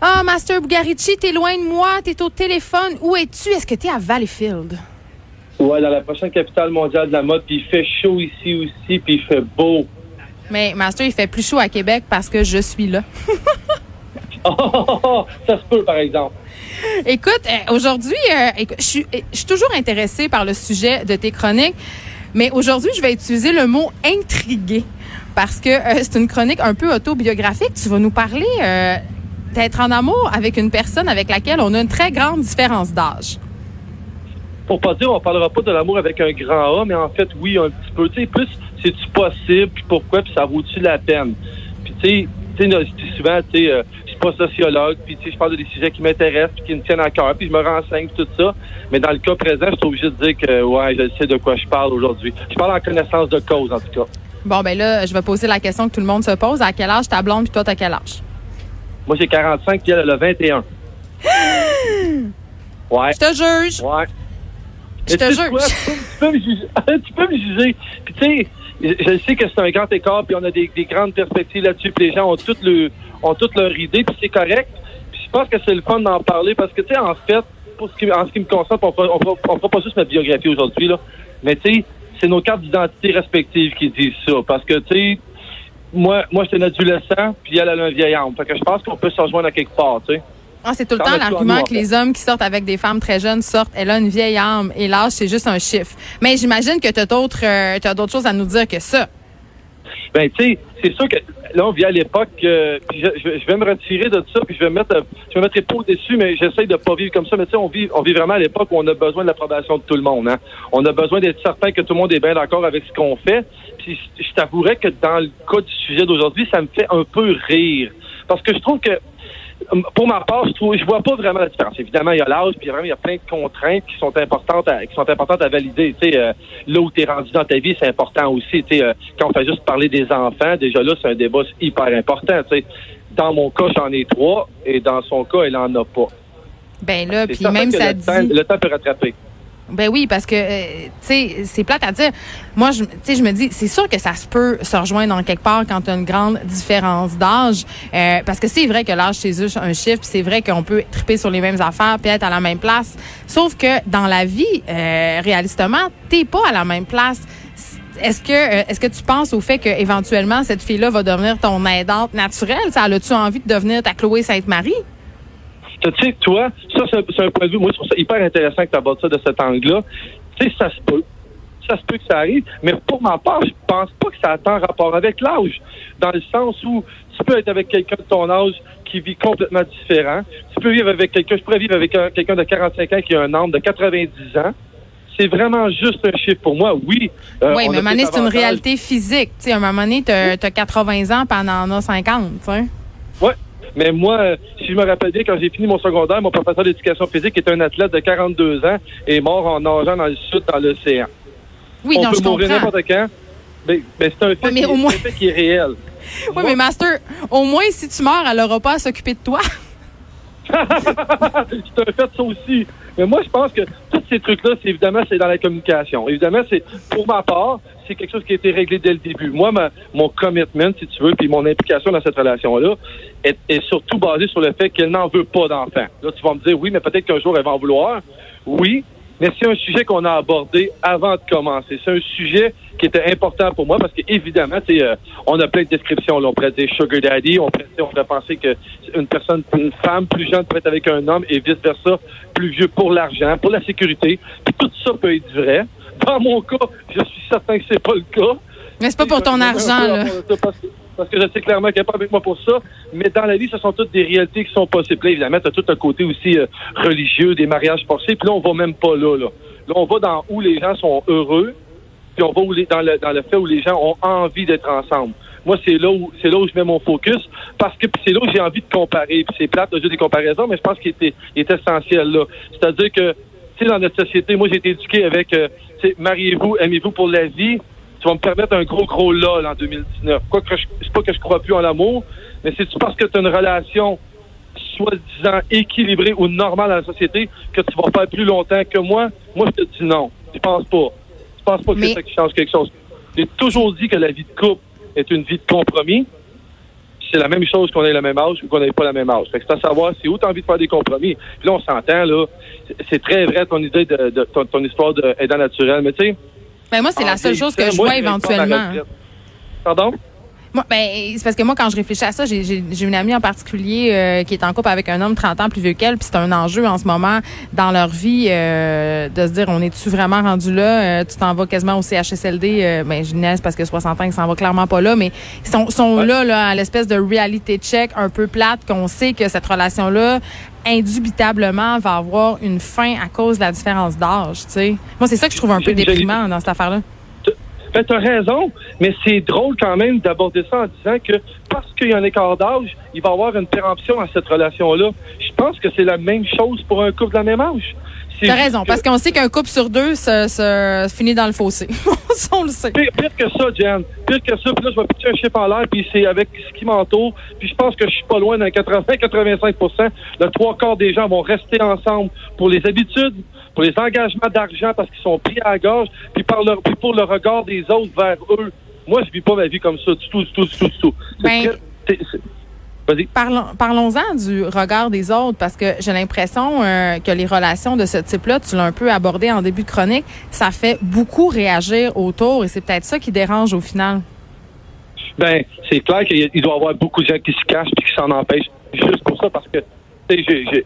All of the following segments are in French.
Ah, Master Bugarici, t'es loin de moi, t'es au téléphone. Où es-tu? Est-ce que t'es à Valleyfield? Ouais, dans la prochaine capitale mondiale de la mode, puis il fait chaud ici aussi, puis il fait beau. Mais Master, il fait plus chaud à Québec parce que je suis là. Oh, ça se peut, par exemple. Écoute, euh, aujourd'hui, euh, je suis je suis toujours intéressée par le sujet de tes chroniques, mais aujourd'hui, je vais utiliser le mot intrigué parce que euh, c'est une chronique un peu autobiographique. Tu vas nous parler euh, d'être en amour avec une personne avec laquelle on a une très grande différence d'âge. Pour pas dire, on parlera pas de l'amour avec un grand A, mais en fait, oui, un petit peu. Tu sais, plus, c'est-tu possible, puis pourquoi, puis ça vaut-tu la peine? Puis, tu sais, souvent, tu sais, euh, je suis pas sociologue, puis, tu sais, je parle de des sujets qui m'intéressent, puis qui me tiennent à cœur, puis je me renseigne, tout ça. Mais dans le cas présent, je suis obligé de dire que, ouais, je sais de quoi je parle aujourd'hui. Je parle en connaissance de cause, en tout cas. Bon, ben là, je vais poser la question que tout le monde se pose. À quel âge ta blonde, puis toi, t'as quel âge? Moi, j'ai 45, puis elle a le 21. Ouais. Je te juge. Ouais. Je te quoi? Tu peux me juger. tu peux me juger. Puis tu sais, je sais que c'est un grand écart, puis on a des, des grandes perspectives là-dessus, puis les gens ont toutes le, ont toutes leur idée, puis c'est correct. Puis je pense que c'est le fun d'en parler parce que tu sais, en fait, pour ce qui, en ce qui me concerne, on fera, on fera, on fera pas juste ma biographie aujourd'hui là, mais tu sais, c'est nos cartes d'identité respectives qui disent ça, parce que tu sais. Moi, moi, j'étais un adolescent, puis elle, elle a un vieil âme. Fait que je pense qu'on peut se rejoindre à quelque part, tu sais. Ah, c'est tout le temps l'argument que les hommes qui sortent avec des femmes très jeunes sortent. Elle a une vieille âme et l'âge, c'est juste un chiffre. Mais j'imagine que tu as d'autres euh, t'as d'autres choses à nous dire que ça. Ben, tu sais, c'est sûr que là, on vit à l'époque, euh, je, je- vais me retirer de ça, puis je vais me mettre, euh, je vais mettre dessus, mais j'essaye de pas vivre comme ça. Mais tu sais, on vit, on vit vraiment à l'époque où on a besoin de l'approbation de tout le monde. Hein. On a besoin d'être certain que tout le monde est bien d'accord avec ce qu'on fait. Puis je t'avouerais que dans le cas du sujet d'aujourd'hui, ça me fait un peu rire. Parce que je trouve que pour ma part, je trouve, je vois pas vraiment la différence. Évidemment, il y a l'âge, puis vraiment, il y a plein de contraintes qui sont importantes à, qui sont importantes à valider. Tu sais, euh, là où tu es rendu dans ta vie, c'est important aussi. Tu sais, euh, quand on fait juste parler des enfants, déjà là, c'est un débat hyper important. Tu sais, dans mon cas, j'en ai trois, et dans son cas, elle en a pas. Ben là, puis même ça le, dit. temps, le temps peut rattraper. Ben oui, parce que euh, tu sais, c'est plate à dire. Moi, tu sais, je me dis, c'est sûr que ça se peut se rejoindre en quelque part quand tu as une grande différence d'âge, euh, parce que c'est vrai que l'âge c'est juste un chiffre, c'est vrai qu'on peut triper sur les mêmes affaires, puis être à la même place. Sauf que dans la vie, euh, réalistement, t'es pas à la même place. Est-ce que euh, est-ce que tu penses au fait que éventuellement cette fille-là va devenir ton aidante naturelle? Ça, as-tu envie de devenir ta Chloé Sainte-Marie? Tu sais, toi, ça, c'est un- point de vue, moi, je trouve ça hyper intéressant que tu abordes ça de cet angle-là. Tu sais, ça se peut. Ça se peut que ça arrive, mais pour ma part, je pense pas que ça a tant rapport avec l'âge. Dans le sens où tu peux être avec quelqu'un de ton âge qui vit complètement différent. Tu peux vivre avec quelqu'un, je pourrais vivre avec un- quelqu'un de 45 ans qui a un âme de 90 ans. C'est vraiment juste un chiffre pour moi, oui. euh, Oui, mais à un moment donné, c'est une réalité physique. Tu sais, à un moment donné, t'as as 80 ans, on en a 50, tu sais. Ouais. Mais moi, euh, si je me rappelle bien, quand j'ai fini mon secondaire, mon professeur d'éducation physique était un athlète de 42 ans et est mort en nageant dans le sud, dans l'océan. Oui, On non, peut je mourir n'importe quand. Mais, mais c'est un, fait mais qui- au moins- c'est un fait qui est réel. Oui, Moi- mais Master, au moins, si tu meurs, elle n'aura pas à s'occuper de toi. C'est un fait ça aussi. Mais moi, je pense que tous ces trucs-là, c'est évidemment, c'est dans la communication. Évidemment, c'est pour ma part, c'est quelque chose qui a été réglé dès le début. Moi, mon commitment, si tu veux, puis mon implication dans cette relation-là, est, est surtout basée sur le fait qu'elle n'en veut pas d'enfant. Là, tu vas me dire, oui, mais peut-être qu'un jour, elle va en vouloir. Oui, mais c'est un sujet qu'on a abordé avant de commencer. C'est un sujet qui était important pour moi parce qu'évidemment, euh, on a plein de descriptions. Là. On pourrait dire sugar daddy, on pourrait, on pourrait penser que une personne, une femme plus jeune peut être avec un homme et vice versa, plus vieux pour l'argent, pour la sécurité. Puis tout ça peut être vrai. Dans mon cas, je suis certain que c'est pas le cas. Mais c'est pas pour ton argent, là. Parce que, parce que je sais clairement qu'elle n'est pas avec moi pour ça. Mais dans la vie, ce sont toutes des réalités qui sont possibles. Là, évidemment, tu as tout un côté aussi euh, religieux, des mariages forcés. Puis là, on va même pas là, là. Là, on va dans où les gens sont heureux. Puis on va où les- dans, le, dans le fait où les gens ont envie d'être ensemble. Moi, c'est là où c'est là où je mets mon focus parce que c'est là où j'ai envie de comparer. Puis c'est plate de des comparaisons, mais je pense qu'il était, est essentiel là. C'est-à-dire que, tu sais, dans notre société, moi, j'ai été éduqué avec, euh, mariez-vous, aimez-vous pour la vie. Tu vas me permettre un gros, gros lol en 2019. Quoi que je, c'est pas que je crois plus en l'amour, mais c'est-tu parce que tu as une relation soi-disant équilibrée ou normale dans la société que tu vas faire plus longtemps que moi? Moi, je te dis non. Je pense pas. Je pense pas que Mais- c'est ça qui change quelque chose. J'ai toujours dit que la vie de couple est une vie de compromis. c'est la même chose qu'on ait le même âge ou qu'on n'ait pas la même âge. Fait que c'est à savoir si où tu as envie de faire des compromis. Puis là, on s'entend, là. C'est très vrai ton idée de, de ton, histoire d'aidant naturel. Mais tu sais. Ben moi, c'est la seule chose que je vois éventuellement. Pardon? Ben, c'est parce que moi, quand je réfléchis à ça, j'ai une amie en particulier euh, qui est en couple avec un homme 30 ans plus vieux qu'elle, puis c'est un enjeu en ce moment dans leur vie euh, de se dire, on est-tu vraiment rendu là? Euh, tu t'en vas quasiment au CHSLD. ben, je naisse parce que 60 ans, ils s'en va clairement pas là, mais ils sont, sont là, là, à l'espèce de reality check un peu plate qu'on sait que cette relation-là indubitablement va avoir une fin à cause de la différence d'âge, tu sais. Moi, c'est ça que je trouve un peu déprimant dans cette affaire-là. Ben, tu as raison, mais c'est drôle quand même d'aborder ça en disant que parce qu'il y a un écart d'âge, il va y avoir une péremption à cette relation-là. Je pense que c'est la même chose pour un couple de la même âge. T'as raison, parce qu'on sait qu'un couple sur deux se, finit dans le fossé. on le sait. Pire, que ça, Jen. Pire que ça. Puis là, je vais pitcher un chiffre en l'air, puis c'est avec ce qui m'entoure. Puis je pense que je suis pas loin d'un 80-85% Le trois quarts des gens vont rester ensemble pour les habitudes, pour les engagements d'argent parce qu'ils sont pris à la gorge, puis, par leur, puis pour le regard des autres vers eux. Moi, je vis pas ma vie comme ça du tout, du tout, du tout, du tout. Ben, Parlons, parlons-en du regard des autres parce que j'ai l'impression euh, que les relations de ce type-là, tu l'as un peu abordé en début de chronique, ça fait beaucoup réagir autour et c'est peut-être ça qui dérange au final. Ben, c'est clair qu'il doit y avoir beaucoup de gens qui se cachent et qui s'en empêchent. Juste pour ça, parce que,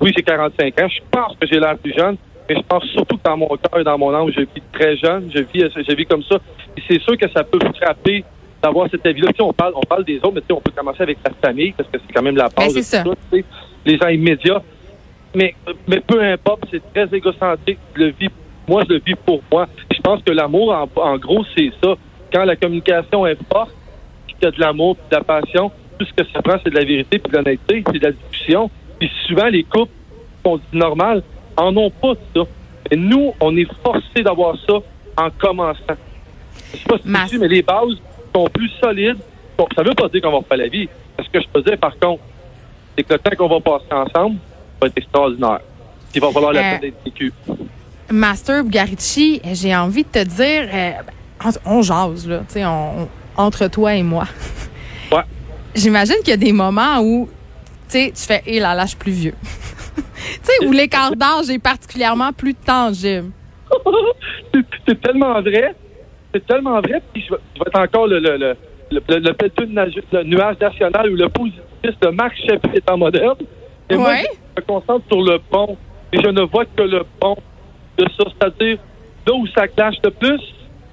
oui, j'ai 45 ans, je pense que j'ai l'air plus jeune, mais je pense surtout que dans mon cœur et dans mon âme, je vis très jeune, je vis, je vis comme ça. Et c'est sûr que ça peut frapper d'avoir cette avis-là. On parle, on parle des autres, mais on peut commencer avec la famille, parce que c'est quand même la base ben, de tout les gens immédiats. Mais, mais peu importe, c'est très égocentrique. Je le vis, moi, je le vis pour moi. Je pense que l'amour, en, gros, c'est ça. Quand la communication est forte, qu'il y a de l'amour, de la passion, tout ce que ça prend, c'est de la vérité, puis de l'honnêteté, c'est de la discussion. Puis souvent, les couples, on dit normal, en ont pas ça. Et nous, on est forcé d'avoir ça en commençant. Je sais pas si mais les bases sont plus solides. ça ne veut pas dire qu'on va faire la vie. Ce que je peux dire, par contre, c'est que le temps qu'on va passer ensemble va être extraordinaire. Il va falloir la euh, peine d'être vécu. Master Bugarici, j'ai envie de te dire, euh, on jase, là, on, entre toi et moi. Ouais. J'imagine qu'il y a des moments où tu fais, hé là, là, je suis plus vieux. où l'écart d'âge est particulièrement plus tangible? c'est tellement vrai c'est tellement vrai. Puis je vais, être encore le, le, le, le, le, nuage national ou le positif de Marc Chapuis étant moderne. Et moi, je me concentre sur le bon. Et je ne vois que le bon de ça. C'est-à-dire, là où ça clash le plus,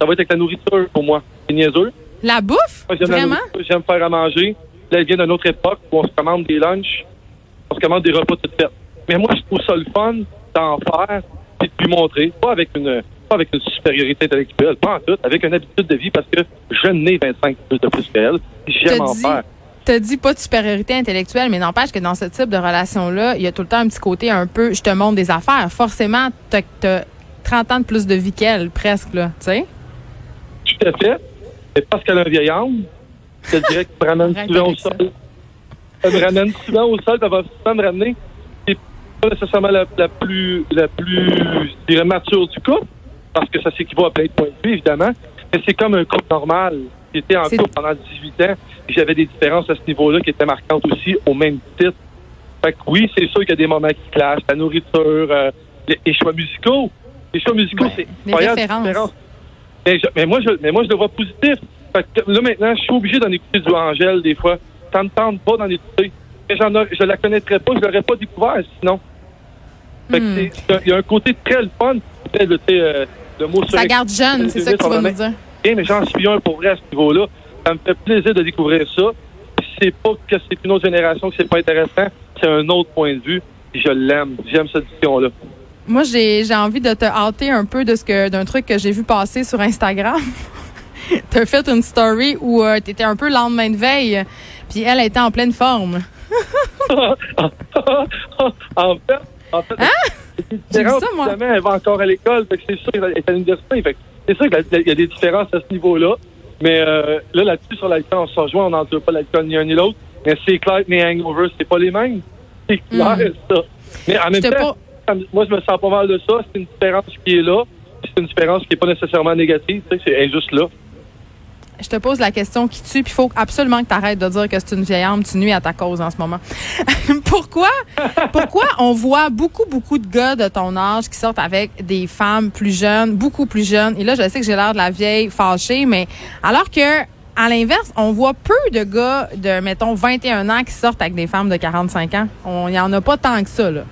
ça va être avec la nourriture pour moi. C'est niaiseux. La bouffe? Vraiment? J'aime faire à manger. Là, elle vient d'une autre époque où on se commande des lunchs, on se commande des repas tout faits. Mais moi, je trouve ça le fun d'en faire et de lui montrer. Pas avec une pas avec une supériorité intellectuelle, pas en tout, avec une habitude de vie parce que je n'ai 25 plus de plus qu'elle. J'aime en faire. Tu dit pas de supériorité intellectuelle, mais n'empêche que dans ce type de relation-là, il y a tout le temps un petit côté un peu je te montre des affaires. Forcément, tu as, 30 ans de plus de vie qu'elle, presque, là, tu sais? Tout à fait. Et parce qu'elle a un vieil âme, je te dirais qu'elle me ramène souvent au sol. Elle me ramène souvent au sol, elle va souvent me ramener. C'est pas nécessairement la, plus, la plus, je dirais, mature du couple, parce que ça s'équivaut à plein de points de vue, évidemment. Mais c'est comme un couple normal. J'étais en couple pendant 18 ans et j'avais des différences à ce niveau-là qui étaient marquantes aussi au même titre. Fait que oui, c'est sûr qu'il y a des moments qui clashent. La nourriture, euh, les, choix musicaux. Les choix musicaux, c'est incroyable. Mais, mais, moi, je, mais moi, je le vois positif. Fait que là, maintenant, je suis obligé d'en écouter du Angèle des fois. Ça me tente pas d'en écouter. Mais j'en je la connaîtrais pas, je l'aurais pas découvert sinon. Hmm. il y a un côté très le fun. Euh, ça garde jeune, c'est ça que tu vas nous dire. Mais j'en suis un pour vrai à ce niveau-là. Ça me fait plaisir de découvrir ça. C'est pas que c'est une autre génération que c'est pas intéressant, c'est un autre point de vue. je l'aime. J'aime cette vision-là. Moi, j'ai envie de te hâter un peu de ce que d'un truc que j'ai vu passer sur Instagram. tu as fait une story où euh, tu étais un peu lendemain de veille, puis elle était en pleine forme. en fait, en fait, hein? C'est ça, moi. elle va encore à l'école, c'est sûr qu'elle est à l'université. C'est sûr qu'il y a des différences à ce niveau-là. Mais euh, là, là-dessus, sur l'alcool, on se rejoint, on n'endure pas l'alcool ni un ni l'autre. Mais c'est clair que mes hangovers, c'est pas les mêmes. C'est clair, mm. ça. Mais en même temps, moi, je me sens pas mal de ça. C'est une différence qui est là. C'est une différence qui n'est pas nécessairement négative. C'est juste là. Je te pose la question qui tue, puis il faut absolument que tu arrêtes de dire que c'est une vieille âme, tu nuis à ta cause en ce moment. pourquoi, pourquoi on voit beaucoup, beaucoup de gars de ton âge qui sortent avec des femmes plus jeunes, beaucoup plus jeunes, et là, je sais que j'ai l'air de la vieille fâchée, mais alors que à l'inverse, on voit peu de gars de, mettons, 21 ans qui sortent avec des femmes de 45 ans. Il n'y en a pas tant que ça, là.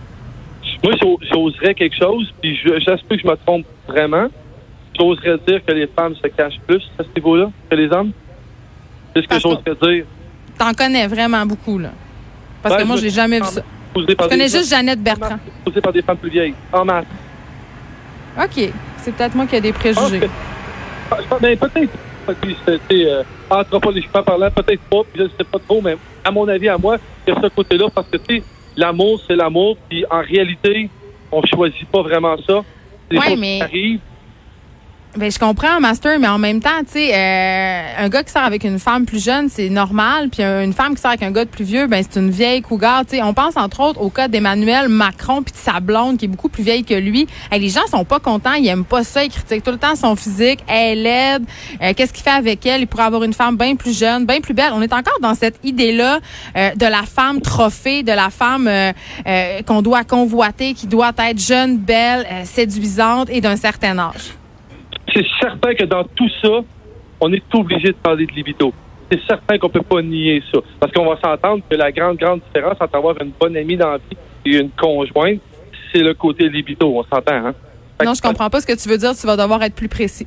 Moi, j'oserais quelque chose, puis j'espère que je me trompe vraiment. J'oserais dire que les femmes se cachent plus à ce niveau-là que les hommes? C'est ce que j'oserais dire. T'en connais vraiment beaucoup, là. Parce que moi, je n'ai jamais vu ça. Je connais juste Jeannette Bertrand. Posée par des femmes plus vieilles, en masse. OK. C'est peut-être moi qui ai des préjugés. Ah, ben, peut-être euh, anthropologiquement parlant, peut-être pas, puis je ne sais pas trop, mais à mon avis, à moi, il y a ce côté-là, parce que, tu sais, l'amour, c'est l'amour, puis en réalité, on choisit pas vraiment ça. Oui, mais... Ben, je comprends, Master, mais en même temps, tu sais, euh, un gars qui sort avec une femme plus jeune, c'est normal. Puis une femme qui sort avec un gars de plus vieux, ben c'est une vieille cougar. Tu sais, on pense entre autres au cas d'Emmanuel Macron puis de sa blonde qui est beaucoup plus vieille que lui. Et les gens sont pas contents, ils aiment pas ça, ils critiquent tout le temps son physique. Elle est laide. Euh, qu'est-ce qu'il fait avec elle? Il pourrait avoir une femme bien plus jeune, bien plus belle. On est encore dans cette idée-là euh, de la femme trophée, de la femme qu'on doit convoiter, qui doit être jeune, belle, séduisante et d'un certain âge c'est certain que dans tout ça, on est obligé de parler de libido. C'est certain qu'on peut pas nier ça. Parce qu'on va s'entendre que la grande, grande différence entre avoir une bonne amie dans la vie et une conjointe, c'est le côté libido. On s'entend, hein? non, je comprends pas ce que tu veux dire. Tu vas devoir être plus précis.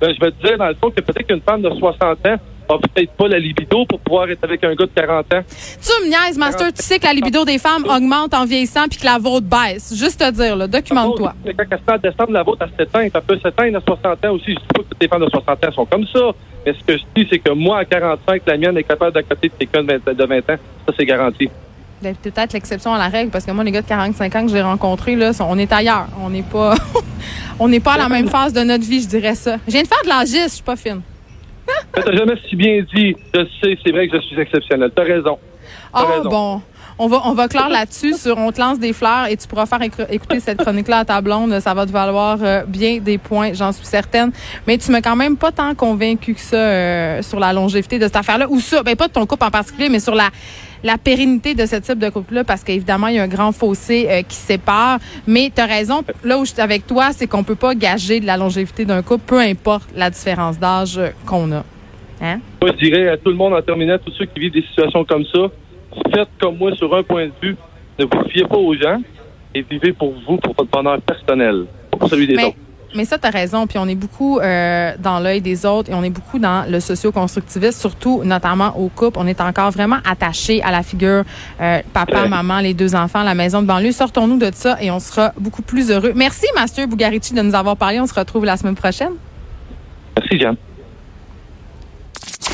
Ben, je vais te dire, dans le fond, que peut-être qu'une femme de 60 ans a peut-être pas la libido pour pouvoir être avec un gars de 40 ans. Tu me niaises, Master. Tu sais que la libido des femmes augmente en vieillissant puis que la vôtre baisse. Juste te dire, documente-toi. Quand elle se descendre, la vôtre, 7 ans. Elle peut s'éteindre à 60 ans aussi. Je dis pas que toutes les femmes de 60 ans sont comme ça. Mais ce que je dis, c'est que moi, à 45, la mienne est capable d'accoter de quelqu'un de 20 ans. Ça, c'est garanti. Ben, peut-être l'exception à la règle, parce que moi, les gars de 45 ans que j'ai rencontrés, là, on est ailleurs. On n'est pas, on n'est pas à la même phase de notre vie, je dirais ça. Je viens de faire de l'agis, je suis pas fine. T'as jamais si bien dit. Je sais, c'est vrai que je suis exceptionnel. T'as raison. Ah bon. On va, on va clore là-dessus sur On te lance des fleurs et tu pourras faire écouter cette chronique-là à ta blonde. Ça va te valoir euh, bien des points, j'en suis certaine. Mais tu m'as quand même pas tant convaincu que ça euh, sur la longévité de cette affaire-là. Ou ça, ben pas de ton couple en particulier, mais sur la la pérennité de ce type de couple-là, parce qu'évidemment, il y a un grand fossé euh, qui sépare. Mais tu as raison, là où je suis avec toi, c'est qu'on peut pas gager de la longévité d'un couple, peu importe la différence d'âge qu'on a. Hein? Moi, je dirais à tout le monde en terminant, tous ceux qui vivent des situations comme ça, faites comme moi sur un point de vue. Ne vous fiez pas aux gens et vivez pour vous, pour votre bonheur personnel, pour celui des autres. Mais ça, tu as raison. Puis on est beaucoup euh, dans l'œil des autres et on est beaucoup dans le socio-constructivisme, surtout notamment au couple. On est encore vraiment attaché à la figure euh, papa, maman, les deux enfants, la maison de banlieue. Sortons-nous de ça et on sera beaucoup plus heureux. Merci, Master Bugarici, de nous avoir parlé. On se retrouve la semaine prochaine. Merci, Jeanne.